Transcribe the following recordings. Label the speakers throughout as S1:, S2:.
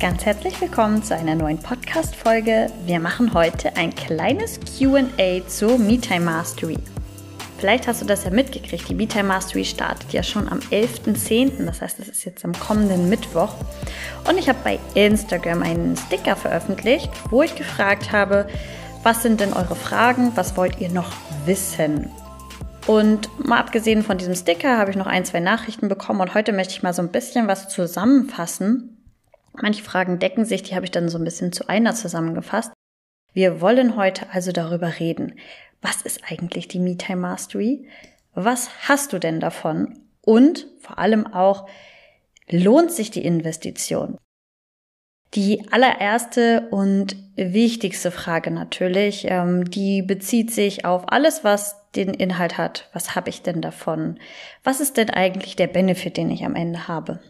S1: Ganz herzlich willkommen zu einer neuen Podcast-Folge. Wir machen heute ein kleines QA zur MeTime Mastery. Vielleicht hast du das ja mitgekriegt. Die MeTime Mastery startet ja schon am 11.10., das heißt, es ist jetzt am kommenden Mittwoch. Und ich habe bei Instagram einen Sticker veröffentlicht, wo ich gefragt habe, was sind denn eure Fragen, was wollt ihr noch wissen? Und mal abgesehen von diesem Sticker habe ich noch ein, zwei Nachrichten bekommen und heute möchte ich mal so ein bisschen was zusammenfassen, Manche Fragen decken sich, die habe ich dann so ein bisschen zu einer zusammengefasst. Wir wollen heute also darüber reden. Was ist eigentlich die MeTime Mastery? Was hast du denn davon? Und vor allem auch, lohnt sich die Investition? Die allererste und wichtigste Frage natürlich, ähm, die bezieht sich auf alles, was den Inhalt hat. Was habe ich denn davon? Was ist denn eigentlich der Benefit, den ich am Ende habe?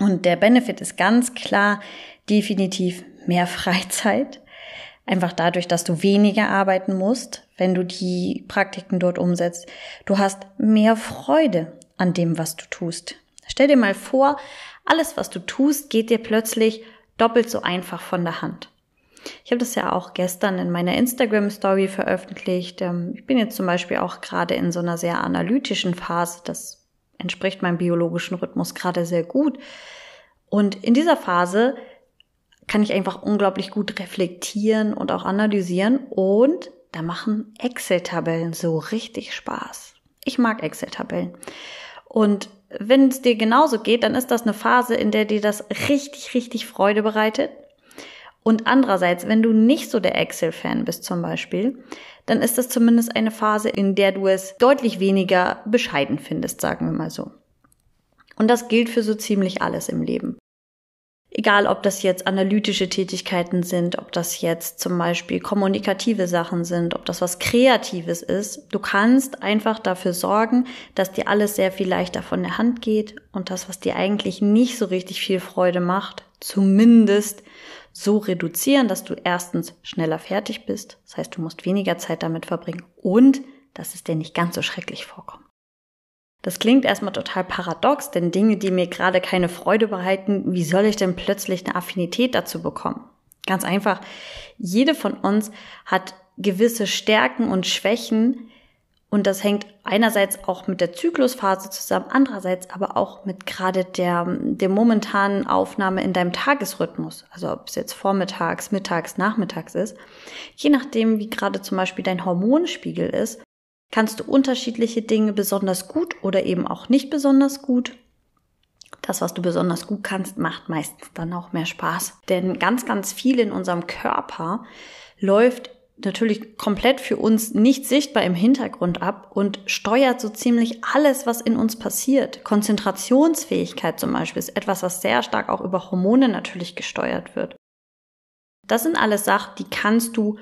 S1: Und der Benefit ist ganz klar definitiv mehr Freizeit. Einfach dadurch, dass du weniger arbeiten musst, wenn du die Praktiken dort umsetzt. Du hast mehr Freude an dem, was du tust. Stell dir mal vor, alles, was du tust, geht dir plötzlich doppelt so einfach von der Hand. Ich habe das ja auch gestern in meiner Instagram-Story veröffentlicht. Ähm, ich bin jetzt zum Beispiel auch gerade in so einer sehr analytischen Phase. Das entspricht meinem biologischen Rhythmus gerade sehr gut. Und in dieser Phase kann ich einfach unglaublich gut reflektieren und auch analysieren und da machen Excel-Tabellen so richtig Spaß. Ich mag Excel-Tabellen. Und wenn es dir genauso geht, dann ist das eine Phase, in der dir das richtig, richtig Freude bereitet. Und andererseits, wenn du nicht so der Excel-Fan bist zum Beispiel, dann ist das zumindest eine Phase, in der du es deutlich weniger bescheiden findest, sagen wir mal so. Und das gilt für so ziemlich alles im Leben. Egal, ob das jetzt analytische Tätigkeiten sind, ob das jetzt zum Beispiel kommunikative Sachen sind, ob das was Kreatives ist. Du kannst einfach dafür sorgen, dass dir alles sehr viel leichter von der Hand geht und das, was dir eigentlich nicht so richtig viel Freude macht, zumindest so reduzieren, dass du erstens schneller fertig bist. Das heißt, du musst weniger Zeit damit verbringen und dass es dir nicht ganz so schrecklich vorkommt. Das klingt erstmal total paradox, denn Dinge, die mir gerade keine Freude bereiten, wie soll ich denn plötzlich eine Affinität dazu bekommen? Ganz einfach, jede von uns hat gewisse Stärken und Schwächen und das hängt einerseits auch mit der Zyklusphase zusammen, andererseits aber auch mit gerade der, der momentanen Aufnahme in deinem Tagesrhythmus. Also ob es jetzt vormittags, mittags, nachmittags ist. Je nachdem, wie gerade zum Beispiel dein Hormonspiegel ist, kannst du unterschiedliche Dinge besonders gut oder eben auch nicht besonders gut. Das, was du besonders gut kannst, macht meistens dann auch mehr Spaß. Denn ganz, ganz viel in unserem Körper läuft natürlich komplett für uns nicht sichtbar im Hintergrund ab und steuert so ziemlich alles, was in uns passiert. Konzentrationsfähigkeit zum Beispiel ist etwas, was sehr stark auch über Hormone natürlich gesteuert wird. Das sind alles Sachen, die kannst du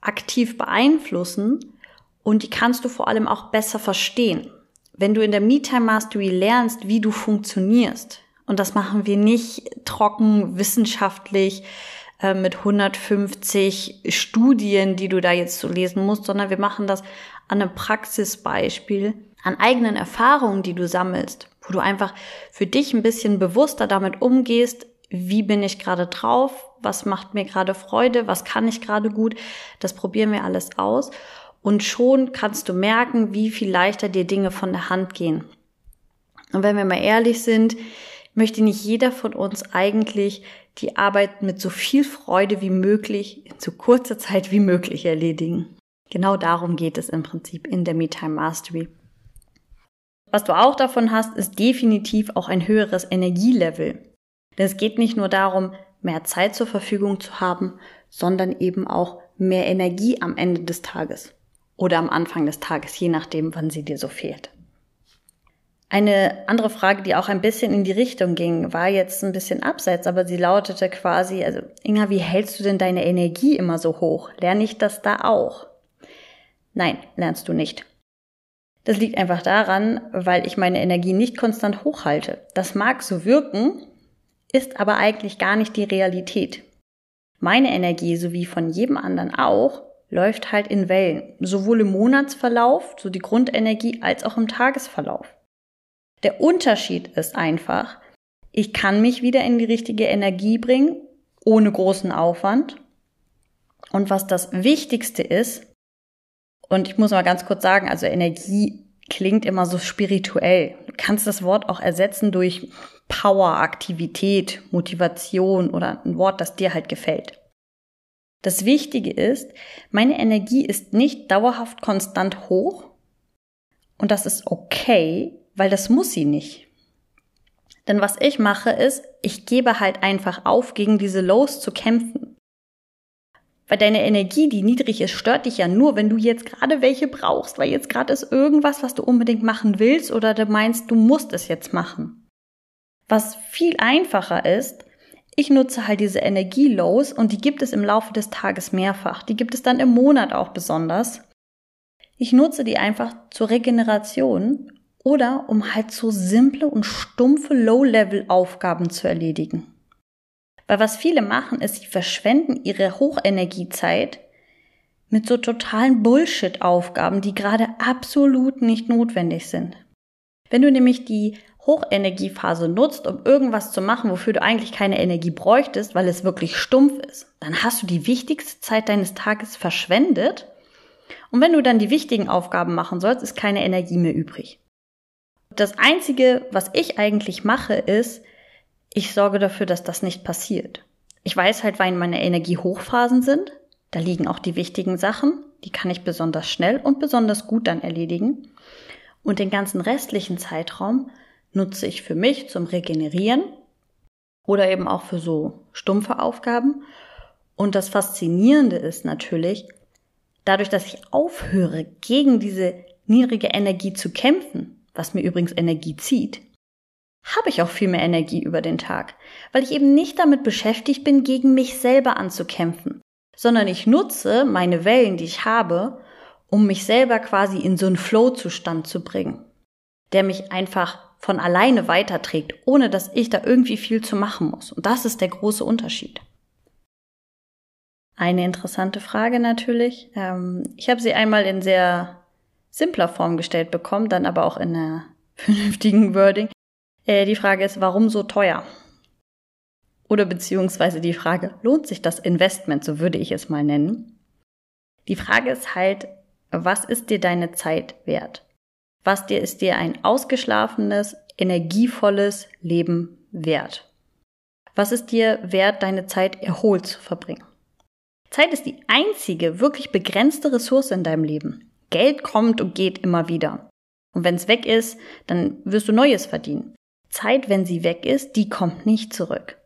S1: aktiv beeinflussen und die kannst du vor allem auch besser verstehen. Wenn du in der Me-Time Mastery lernst, wie du funktionierst, und das machen wir nicht trocken wissenschaftlich äh, mit 150 Studien, die du da jetzt so lesen musst, sondern wir machen das an einem Praxisbeispiel, an eigenen Erfahrungen, die du sammelst, wo du einfach für dich ein bisschen bewusster damit umgehst, wie bin ich gerade drauf, was macht mir gerade Freude, was kann ich gerade gut, das probieren wir alles aus und schon kannst du merken, wie viel leichter dir Dinge von der Hand gehen. Und wenn wir mal ehrlich sind, möchte nicht jeder von uns eigentlich die Arbeit mit so viel Freude wie möglich in so kurzer Zeit wie möglich erledigen. Genau darum geht es im Prinzip in der MeTime Mastery. Was du auch davon hast, ist definitiv auch ein höheres Energielevel. Denn es geht nicht nur darum, mehr Zeit zur Verfügung zu haben, sondern eben auch mehr Energie am Ende des Tages oder am Anfang des Tages, je nachdem, wann sie dir so fehlt. Eine andere Frage, die auch ein bisschen in die Richtung ging, war jetzt ein bisschen abseits, aber sie lautete quasi, also Inga, wie hältst du denn deine Energie immer so hoch? Lerne ich das da auch? Nein, lernst du nicht. Das liegt einfach daran, weil ich meine Energie nicht konstant hochhalte. Das mag so wirken, ist aber eigentlich gar nicht die Realität. Meine Energie, sowie von jedem anderen auch, läuft halt in Wellen, sowohl im Monatsverlauf, so die Grundenergie, als auch im Tagesverlauf. Der Unterschied ist einfach, Ich kann mich wieder in die richtige Energie bringen, ohne großen Aufwand. Und was das Wichtigste ist, und ich muss mal ganz kurz sagen, also Energie klingt immer so spirituell. Du kannst das Wort auch ersetzen durch Power, Aktivität, Motivation oder ein Wort, das dir halt gefällt. Das Wichtige ist, meine Energie ist nicht dauerhaft konstant hoch und das ist okay, weil das muss sie nicht. Denn was ich mache ist, ich gebe halt einfach auf, gegen diese Lows zu kämpfen. Weil deine Energie, die niedrig ist, stört dich ja nur, wenn du jetzt gerade welche brauchst, weil jetzt gerade ist irgendwas, was du unbedingt machen willst oder du meinst, du musst es jetzt machen. Was viel einfacher ist, ich nutze halt diese Energielows und die gibt es im Laufe des Tages mehrfach. Die gibt es dann im Monat auch besonders. Ich nutze die einfach zur Regeneration oder um halt so simple und stumpfe Low-Level-Aufgaben zu erledigen. Weil was viele machen, ist, sie verschwenden ihre Hochenergiezeit mit so totalen Bullshit-Aufgaben, die gerade absolut nicht notwendig sind. Wenn du nämlich die Hochenergiephase nutzt, um irgendwas zu machen, wofür du eigentlich keine Energie bräuchtest, weil es wirklich stumpf ist, dann hast du die wichtigste Zeit deines Tages verschwendet. Und wenn du dann die wichtigen Aufgaben machen sollst, ist keine Energie mehr übrig. Das Einzige, was ich eigentlich mache, ist, ich sorge dafür, dass das nicht passiert. Ich weiß halt, wann meine Energiehochphasen sind. Da liegen auch die wichtigen Sachen. Die kann ich besonders schnell und besonders gut dann erledigen. Und den ganzen restlichen Zeitraum nutze ich für mich zum Regenerieren oder eben auch für so stumpfe Aufgaben. Und das Faszinierende ist natürlich, dadurch, dass ich aufhöre, gegen diese niedrige Energie zu kämpfen, was mir übrigens Energie zieht, habe ich auch viel mehr Energie über den Tag, weil ich eben nicht damit beschäftigt bin, gegen mich selber anzukämpfen, sondern ich nutze meine Wellen, die ich habe, um mich selber quasi in so einen Flow-Zustand zu bringen, der mich einfach von alleine weiterträgt, ohne dass ich da irgendwie viel zu machen muss. Und das ist der große Unterschied. Eine interessante Frage natürlich. Ähm, ich habe sie einmal in sehr simpler Form gestellt bekommen, dann aber auch in einer vernünftigen Wording. Äh, die Frage ist, warum so teuer? Oder beziehungsweise die Frage, lohnt sich das Investment, so würde ich es mal nennen? Die Frage ist halt, was ist dir deine Zeit wert? Was dir ist dir ein ausgeschlafenes, energievolles Leben wert? Was ist dir wert, deine Zeit erholt zu verbringen? Zeit ist die einzige wirklich begrenzte Ressource in deinem Leben. Geld kommt und geht immer wieder. Und wenn es weg ist, dann wirst du Neues verdienen. Zeit, wenn sie weg ist, die kommt nicht zurück.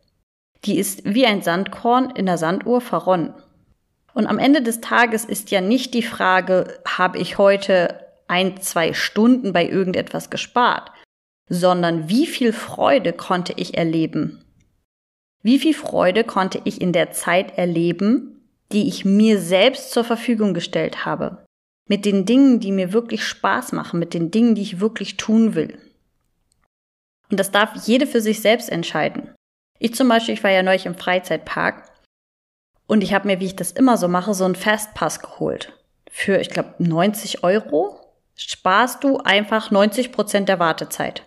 S1: Die ist wie ein Sandkorn in der Sanduhr verronnen. Und am Ende des Tages ist ja nicht die Frage, habe ich heute ein, zwei Stunden bei irgendetwas gespart, sondern wie viel Freude konnte ich erleben? Wie viel Freude konnte ich in der Zeit erleben, die ich mir selbst zur Verfügung gestellt habe? Mit den Dingen, die mir wirklich Spaß machen, mit den Dingen, die ich wirklich tun will. Und das darf jede für sich selbst entscheiden. Ich zum Beispiel, ich war ja neulich im Freizeitpark und ich habe mir, wie ich das immer so mache, so einen Fastpass geholt. Für, ich glaube, 90 Euro sparst du einfach 90 Prozent der Wartezeit.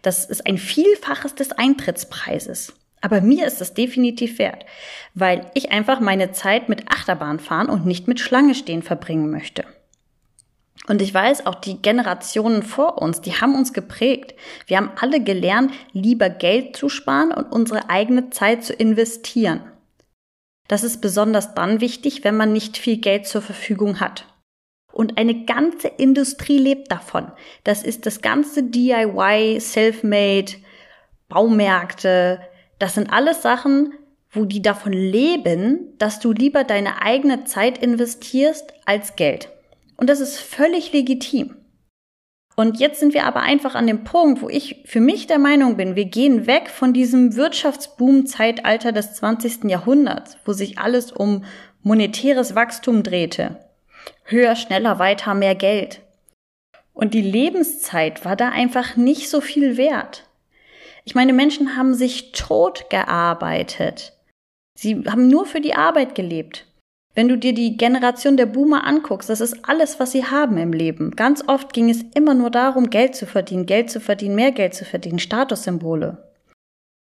S1: Das ist ein Vielfaches des Eintrittspreises. Aber mir ist das definitiv wert, weil ich einfach meine Zeit mit Achterbahn fahren und nicht mit Schlange stehen verbringen möchte. Und ich weiß, auch die Generationen vor uns, die haben uns geprägt. Wir haben alle gelernt, lieber Geld zu sparen und unsere eigene Zeit zu investieren. Das ist besonders dann wichtig, wenn man nicht viel Geld zur Verfügung hat. Und eine ganze Industrie lebt davon. Das ist das ganze DIY, Selfmade, Baumärkte. Das sind alles Sachen, wo die davon leben, dass du lieber deine eigene Zeit investierst als Geld. Und das ist völlig legitim. Und jetzt sind wir aber einfach an dem Punkt, wo ich für mich der Meinung bin, wir gehen weg von diesem Wirtschaftsboom-Zeitalter des 20. Jahrhunderts, wo sich alles um monetäres Wachstum drehte höher, schneller, weiter, mehr Geld. Und die Lebenszeit war da einfach nicht so viel wert. Ich meine, Menschen haben sich tot gearbeitet. Sie haben nur für die Arbeit gelebt. Wenn du dir die Generation der Boomer anguckst, das ist alles, was sie haben im Leben. Ganz oft ging es immer nur darum, Geld zu verdienen, Geld zu verdienen, mehr Geld zu verdienen, Statussymbole.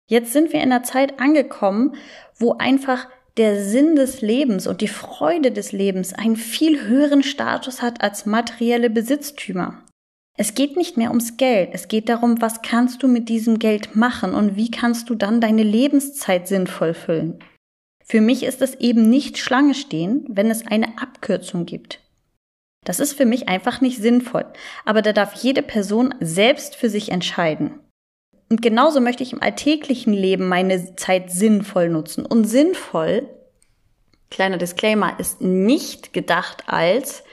S1: Jetzt sind wir in einer Zeit angekommen, wo einfach der Sinn des Lebens und die Freude des Lebens einen viel höheren Status hat als materielle Besitztümer. Es geht nicht mehr ums Geld, es geht darum, was kannst du mit diesem Geld machen und wie kannst du dann deine Lebenszeit sinnvoll füllen. Für mich ist es eben nicht Schlange stehen, wenn es eine Abkürzung gibt. Das ist für mich einfach nicht sinnvoll, aber da darf jede Person selbst für sich entscheiden. Und genauso möchte ich im alltäglichen Leben meine Zeit sinnvoll nutzen. Und sinnvoll, kleiner Disclaimer, ist nicht gedacht als,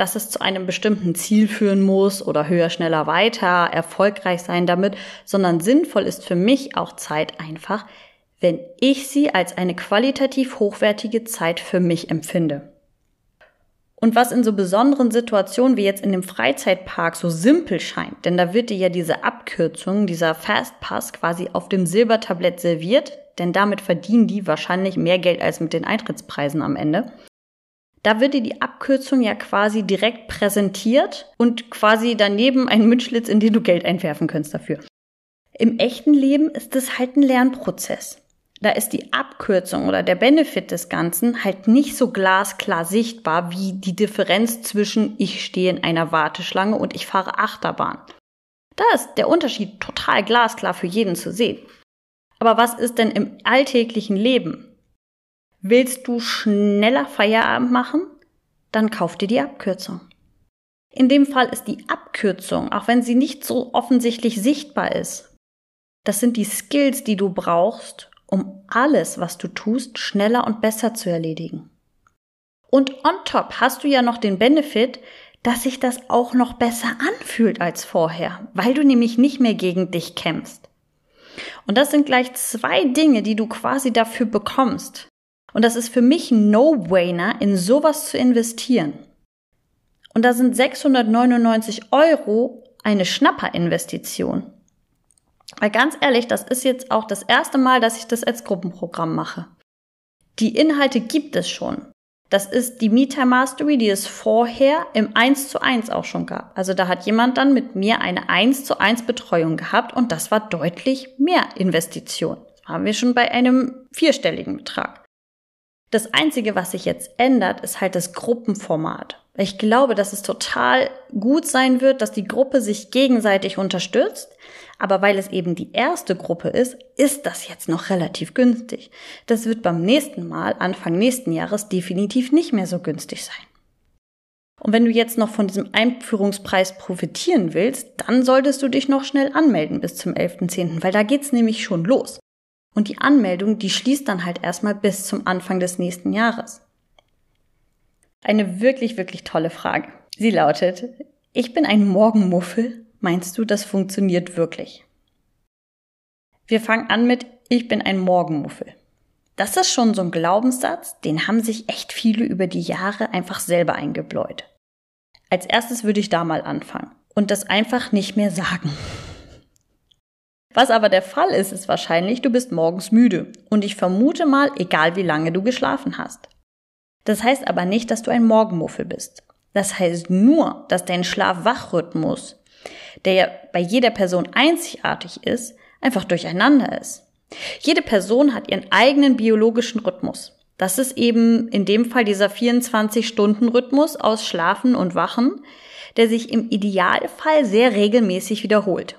S1: dass es zu einem bestimmten Ziel führen muss oder höher, schneller, weiter, erfolgreich sein damit, sondern sinnvoll ist für mich auch Zeit einfach, wenn ich sie als eine qualitativ hochwertige Zeit für mich empfinde. Und was in so besonderen Situationen wie jetzt in dem Freizeitpark so simpel scheint, denn da wird dir ja diese Abkürzung, dieser Fastpass quasi auf dem Silbertablett serviert, denn damit verdienen die wahrscheinlich mehr Geld als mit den Eintrittspreisen am Ende. Da wird dir die Abkürzung ja quasi direkt präsentiert und quasi daneben ein Münzschlitz, in den du Geld einwerfen könntest dafür. Im echten Leben ist es halt ein Lernprozess da ist die Abkürzung oder der Benefit des Ganzen halt nicht so glasklar sichtbar wie die Differenz zwischen ich stehe in einer Warteschlange und ich fahre Achterbahn. Da ist der Unterschied total glasklar für jeden zu sehen. Aber was ist denn im alltäglichen Leben? Willst du schneller Feierabend machen? Dann kauf dir die Abkürzung. In dem Fall ist die Abkürzung, auch wenn sie nicht so offensichtlich sichtbar ist, das sind die Skills, die du brauchst, um alles, was du tust, schneller und besser zu erledigen. Und on top hast du ja noch den Benefit, dass sich das auch noch besser anfühlt als vorher, weil du nämlich nicht mehr gegen dich kämpfst. Und das sind gleich zwei Dinge, die du quasi dafür bekommst. Und das ist für mich ein No-Brainer, in sowas zu investieren. Und da sind 699 Euro eine Schnapperinvestition. Weil ganz ehrlich, das ist jetzt auch das erste Mal, dass ich das als Gruppenprogramm mache. Die Inhalte gibt es schon. Das ist die Meter Mastery, die es vorher im 1 zu 1 auch schon gab. Also da hat jemand dann mit mir eine 1 zu 1 Betreuung gehabt und das war deutlich mehr Investition. Das haben wir schon bei einem vierstelligen Betrag. Das einzige, was sich jetzt ändert, ist halt das Gruppenformat. Ich glaube, dass es total gut sein wird, dass die Gruppe sich gegenseitig unterstützt, aber weil es eben die erste Gruppe ist, ist das jetzt noch relativ günstig. Das wird beim nächsten Mal, Anfang nächsten Jahres, definitiv nicht mehr so günstig sein. Und wenn du jetzt noch von diesem Einführungspreis profitieren willst, dann solltest du dich noch schnell anmelden bis zum 11.10., weil da geht's nämlich schon los. Und die Anmeldung, die schließt dann halt erstmal bis zum Anfang des nächsten Jahres. Eine wirklich, wirklich tolle Frage. Sie lautet, ich bin ein Morgenmuffel Meinst du, das funktioniert wirklich? Wir fangen an mit Ich bin ein Morgenmuffel. Das ist schon so ein Glaubenssatz, den haben sich echt viele über die Jahre einfach selber eingebläut. Als erstes würde ich da mal anfangen und das einfach nicht mehr sagen. Was aber der Fall ist, ist wahrscheinlich, du bist morgens müde und ich vermute mal, egal wie lange du geschlafen hast. Das heißt aber nicht, dass du ein Morgenmuffel bist. Das heißt nur, dass dein Schlaf-Wach-Rhythmus der ja bei jeder Person einzigartig ist, einfach durcheinander ist. Jede Person hat ihren eigenen biologischen Rhythmus. Das ist eben in dem Fall dieser 24-Stunden-Rhythmus aus Schlafen und Wachen, der sich im Idealfall sehr regelmäßig wiederholt.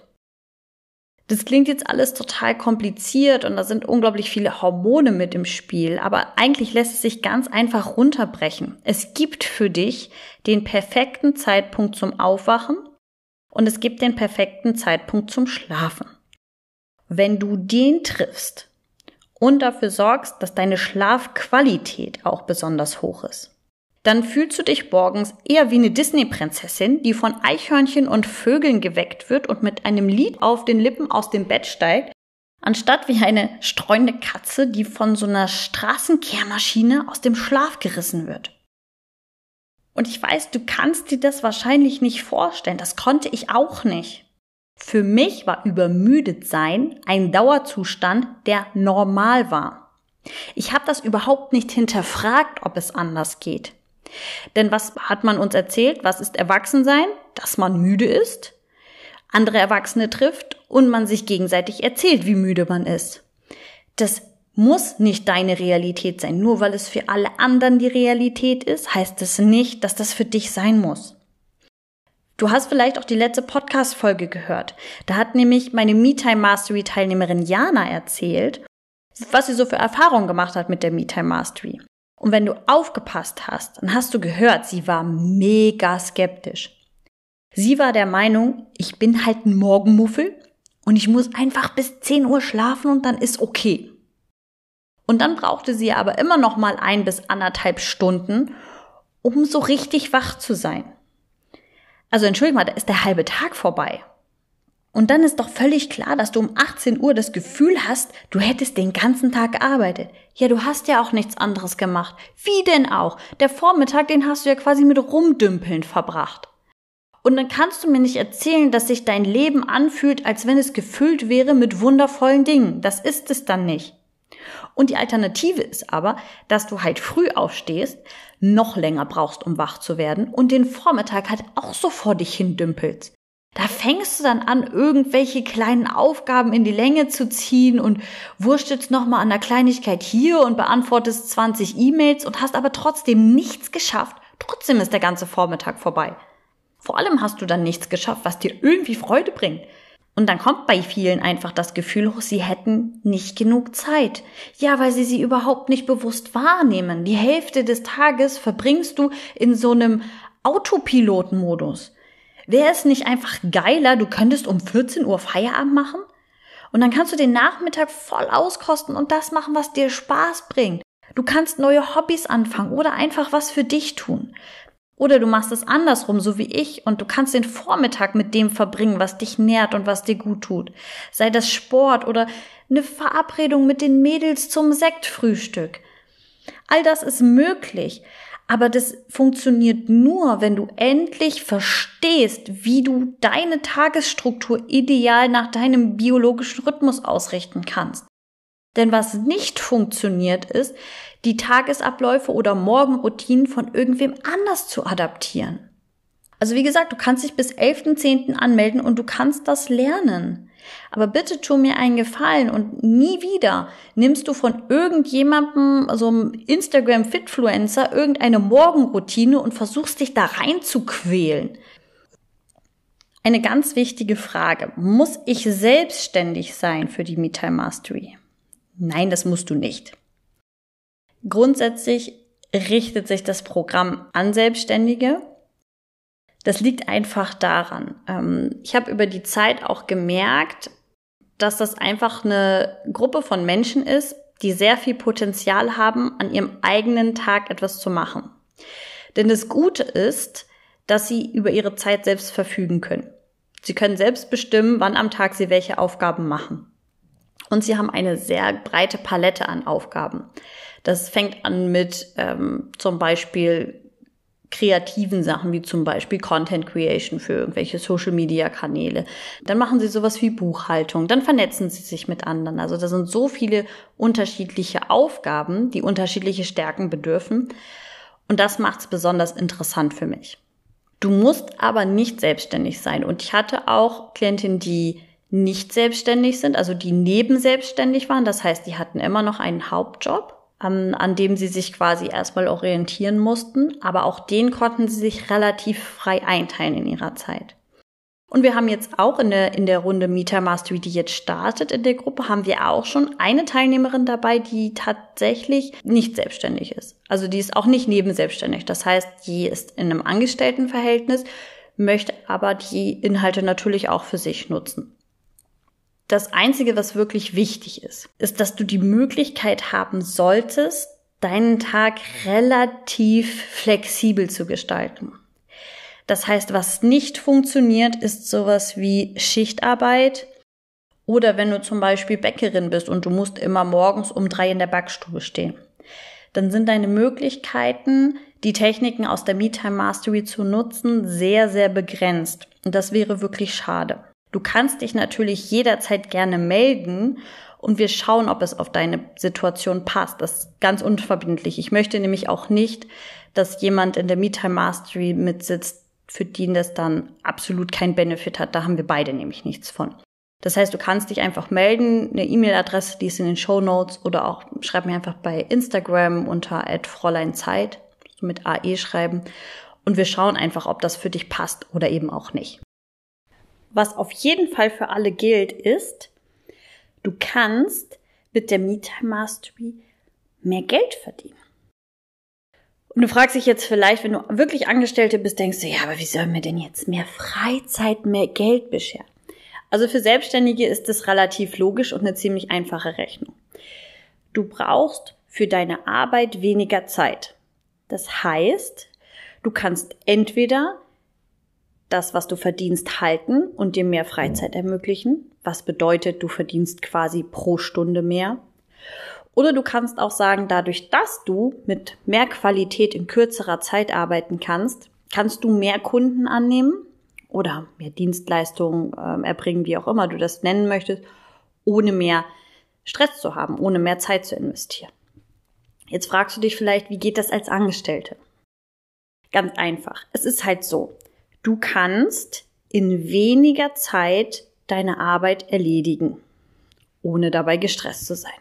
S1: Das klingt jetzt alles total kompliziert und da sind unglaublich viele Hormone mit im Spiel, aber eigentlich lässt es sich ganz einfach runterbrechen. Es gibt für dich den perfekten Zeitpunkt zum Aufwachen und es gibt den perfekten Zeitpunkt zum Schlafen. Wenn du den triffst und dafür sorgst, dass deine Schlafqualität auch besonders hoch ist, dann fühlst du dich morgens eher wie eine Disney-Prinzessin, die von Eichhörnchen und Vögeln geweckt wird und mit einem Lied auf den Lippen aus dem Bett steigt, anstatt wie eine streunende Katze, die von so einer Straßenkehrmaschine aus dem Schlaf gerissen wird. Und ich weiß, du kannst dir das wahrscheinlich nicht vorstellen. Das konnte ich auch nicht. Für mich war übermüdet sein ein Dauerzustand, der normal war. Ich habe das überhaupt nicht hinterfragt, ob es anders geht. Denn was hat man uns erzählt? Was ist Erwachsensein? Dass man müde ist, andere Erwachsene trifft und man sich gegenseitig erzählt, wie müde man ist. Das muss nicht deine Realität sein. Nur weil es für alle anderen die Realität ist, heißt es nicht, dass das für dich sein muss. Du hast vielleicht auch die letzte Podcast-Folge gehört. Da hat nämlich meine MeTime Mastery Teilnehmerin Jana erzählt, was sie so für Erfahrungen gemacht hat mit der MeTime Mastery. Und wenn du aufgepasst hast, dann hast du gehört, sie war mega skeptisch. Sie war der Meinung, ich bin halt ein Morgenmuffel und ich muss einfach bis 10 Uhr schlafen und dann ist okay. Und dann brauchte sie aber immer noch mal ein bis anderthalb Stunden, um so richtig wach zu sein. Also entschuldige mal, da ist der halbe Tag vorbei. Und dann ist doch völlig klar, dass du um 18 Uhr das Gefühl hast, du hättest den ganzen Tag gearbeitet. Ja, du hast ja auch nichts anderes gemacht. Wie denn auch? Der Vormittag, den hast du ja quasi mit Rumdümpeln verbracht. Und dann kannst du mir nicht erzählen, dass sich dein Leben anfühlt, als wenn es gefüllt wäre mit wundervollen Dingen. Das ist es dann nicht. Und die Alternative ist aber, dass du halt früh aufstehst, noch länger brauchst, um wach zu werden und den Vormittag halt auch so vor dich hin dümpelst. Da fängst du dann an, irgendwelche kleinen Aufgaben in die Länge zu ziehen und wurstelst nochmal an der Kleinigkeit hier und beantwortest 20 E-Mails und hast aber trotzdem nichts geschafft. Trotzdem ist der ganze Vormittag vorbei. Vor allem hast du dann nichts geschafft, was dir irgendwie Freude bringt. Und dann kommt bei vielen einfach das Gefühl hoch, sie hätten nicht genug Zeit. Ja, weil sie sie überhaupt nicht bewusst wahrnehmen. Die Hälfte des Tages verbringst du in so einem Autopilotenmodus. Wäre es nicht einfach geiler, du könntest um 14 Uhr Feierabend machen? Und dann kannst du den Nachmittag voll auskosten und das machen, was dir Spaß bringt. Du kannst neue Hobbys anfangen oder einfach was für dich tun. Oder du machst es andersrum, so wie ich, und du kannst den Vormittag mit dem verbringen, was dich nährt und was dir gut tut. Sei das Sport oder eine Verabredung mit den Mädels zum Sektfrühstück. All das ist möglich. Aber das funktioniert nur, wenn du endlich verstehst, wie du deine Tagesstruktur ideal nach deinem biologischen Rhythmus ausrichten kannst. Denn was nicht funktioniert ist, die Tagesabläufe oder Morgenroutinen von irgendwem anders zu adaptieren. Also wie gesagt, du kannst dich bis 11.10. anmelden und du kannst das lernen. Aber bitte tu mir einen Gefallen und nie wieder nimmst du von irgendjemandem, so einem Instagram-Fitfluencer, irgendeine Morgenroutine und versuchst dich da rein zu quälen. Eine ganz wichtige Frage. Muss ich selbstständig sein für die Me Mastery? Nein, das musst du nicht. Grundsätzlich richtet sich das Programm an Selbstständige. Das liegt einfach daran. Ähm, ich habe über die Zeit auch gemerkt, dass das einfach eine Gruppe von Menschen ist, die sehr viel Potenzial haben, an ihrem eigenen Tag etwas zu machen. Denn das Gute ist, dass sie über ihre Zeit selbst verfügen können. Sie können selbst bestimmen, wann am Tag sie welche Aufgaben machen. Und sie haben eine sehr breite Palette an Aufgaben. Das fängt an mit ähm, zum Beispiel kreativen Sachen wie zum Beispiel Content Creation für irgendwelche Social Media Kanäle. Dann machen sie sowas wie Buchhaltung. Dann vernetzen sie sich mit anderen. Also da sind so viele unterschiedliche Aufgaben, die unterschiedliche Stärken bedürfen. Und das macht es besonders interessant für mich. Du musst aber nicht selbstständig sein. Und ich hatte auch Klientinnen, die nicht selbstständig sind, also die nebenselbstständig waren. Das heißt, die hatten immer noch einen Hauptjob, an, an dem sie sich quasi erstmal orientieren mussten. Aber auch den konnten sie sich relativ frei einteilen in ihrer Zeit. Und wir haben jetzt auch in der, in der Runde Meta Mastery, die jetzt startet in der Gruppe, haben wir auch schon eine Teilnehmerin dabei, die tatsächlich nicht selbstständig ist. Also die ist auch nicht nebenselbstständig. Das heißt, die ist in einem Angestelltenverhältnis, möchte aber die Inhalte natürlich auch für sich nutzen. Das Einzige, was wirklich wichtig ist, ist, dass du die Möglichkeit haben solltest, deinen Tag relativ flexibel zu gestalten. Das heißt, was nicht funktioniert, ist sowas wie Schichtarbeit oder wenn du zum Beispiel Bäckerin bist und du musst immer morgens um drei in der Backstube stehen. Dann sind deine Möglichkeiten, die Techniken aus der MeTime Mastery zu nutzen, sehr, sehr begrenzt. Und das wäre wirklich schade. Du kannst dich natürlich jederzeit gerne melden und wir schauen, ob es auf deine Situation passt. Das ist ganz unverbindlich. Ich möchte nämlich auch nicht, dass jemand in der MeTime Mastery mitsitzt, für den das dann absolut kein Benefit hat. Da haben wir beide nämlich nichts von. Das heißt, du kannst dich einfach melden, eine E-Mail-Adresse, die ist in den Show Notes oder auch schreib mir einfach bei Instagram unter @fräuleinzeit mit AE schreiben und wir schauen einfach, ob das für dich passt oder eben auch nicht. Was auf jeden Fall für alle gilt, ist, du kannst mit der MeTime Mastery mehr Geld verdienen. Und du fragst dich jetzt vielleicht, wenn du wirklich Angestellte bist, denkst du, ja, aber wie soll mir denn jetzt mehr Freizeit, mehr Geld bescheren? Also für Selbstständige ist das relativ logisch und eine ziemlich einfache Rechnung. Du brauchst für deine Arbeit weniger Zeit. Das heißt, du kannst entweder das, was du verdienst, halten und dir mehr Freizeit ermöglichen, was bedeutet, du verdienst quasi pro Stunde mehr. Oder du kannst auch sagen, dadurch, dass du mit mehr Qualität in kürzerer Zeit arbeiten kannst, kannst du mehr Kunden annehmen oder mehr Dienstleistungen äh, erbringen, wie auch immer du das nennen möchtest, ohne mehr Stress zu haben, ohne mehr Zeit zu investieren. Jetzt fragst du dich vielleicht, wie geht das als Angestellte? Ganz einfach. Es ist halt so. Du kannst in weniger Zeit deine Arbeit erledigen, ohne dabei gestresst zu sein.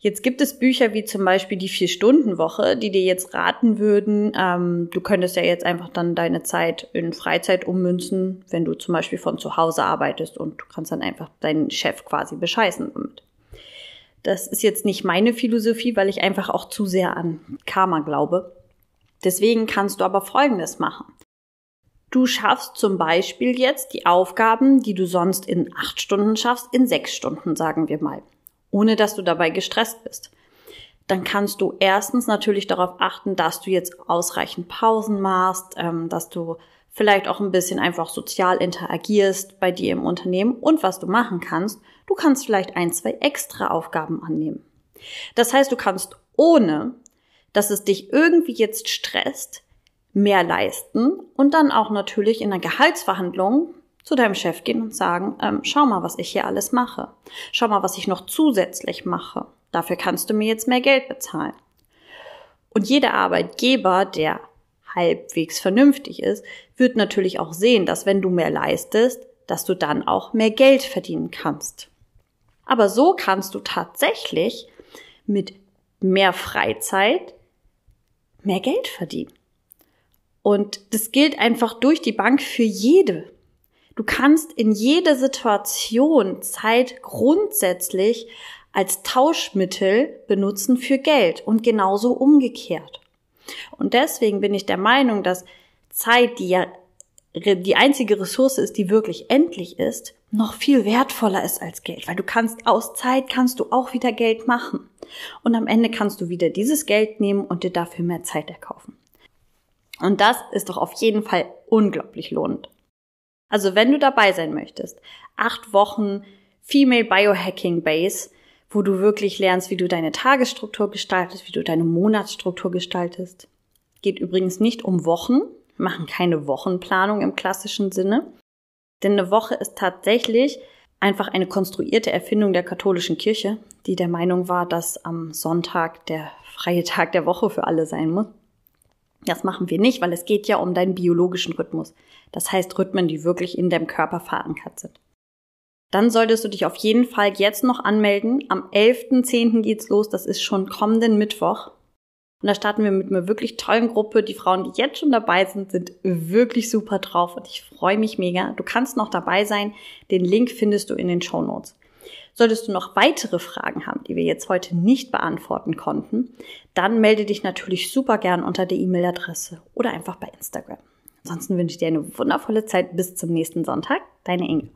S1: Jetzt gibt es Bücher wie zum Beispiel die Vier-Stunden-Woche, die dir jetzt raten würden, ähm, du könntest ja jetzt einfach dann deine Zeit in Freizeit ummünzen, wenn du zum Beispiel von zu Hause arbeitest und du kannst dann einfach deinen Chef quasi bescheißen damit. Das ist jetzt nicht meine Philosophie, weil ich einfach auch zu sehr an Karma glaube. Deswegen kannst du aber Folgendes machen. Du schaffst zum Beispiel jetzt die Aufgaben, die du sonst in acht Stunden schaffst, in sechs Stunden, sagen wir mal, ohne dass du dabei gestresst bist. Dann kannst du erstens natürlich darauf achten, dass du jetzt ausreichend Pausen machst, ähm, dass du vielleicht auch ein bisschen einfach sozial interagierst bei dir im Unternehmen und was du machen kannst, du kannst vielleicht ein, zwei extra Aufgaben annehmen. Das heißt, du kannst ohne, dass es dich irgendwie jetzt stresst, mehr leisten und dann auch natürlich in einer Gehaltsverhandlung zu deinem Chef gehen und sagen, ähm, schau mal, was ich hier alles mache. Schau mal, was ich noch zusätzlich mache. Dafür kannst du mir jetzt mehr Geld bezahlen. Und jeder Arbeitgeber, der halbwegs vernünftig ist, wird natürlich auch sehen, dass wenn du mehr leistest, dass du dann auch mehr Geld verdienen kannst. Aber so kannst du tatsächlich mit mehr Freizeit mehr Geld verdienen. Und das gilt einfach durch die Bank für jede. Du kannst in jeder Situation Zeit grundsätzlich als Tauschmittel benutzen für Geld und genauso umgekehrt. Und deswegen bin ich der Meinung, dass Zeit, die ja die einzige Ressource ist, die wirklich endlich ist, noch viel wertvoller ist als Geld, weil du kannst aus Zeit kannst du auch wieder Geld machen. Und am Ende kannst du wieder dieses Geld nehmen und dir dafür mehr Zeit erkaufen. Und das ist doch auf jeden Fall unglaublich lohnend. Also wenn du dabei sein möchtest, acht Wochen Female Biohacking Base, wo du wirklich lernst, wie du deine Tagesstruktur gestaltest, wie du deine Monatsstruktur gestaltest. Geht übrigens nicht um Wochen, wir machen keine Wochenplanung im klassischen Sinne, denn eine Woche ist tatsächlich einfach eine konstruierte Erfindung der katholischen Kirche, die der Meinung war, dass am Sonntag der freie Tag der Woche für alle sein muss. Das machen wir nicht, weil es geht ja um deinen biologischen Rhythmus. Das heißt Rhythmen, die wirklich in deinem Körper verankert sind. Dann solltest du dich auf jeden Fall jetzt noch anmelden. Am 11.10. geht's los. Das ist schon kommenden Mittwoch. Und da starten wir mit einer wirklich tollen Gruppe. Die Frauen, die jetzt schon dabei sind, sind wirklich super drauf und ich freue mich mega. Du kannst noch dabei sein. Den Link findest du in den Show Notes. Solltest du noch weitere Fragen haben, die wir jetzt heute nicht beantworten konnten, dann melde dich natürlich super gern unter der E-Mail-Adresse oder einfach bei Instagram. Ansonsten wünsche ich dir eine wundervolle Zeit bis zum nächsten Sonntag. Deine Inge.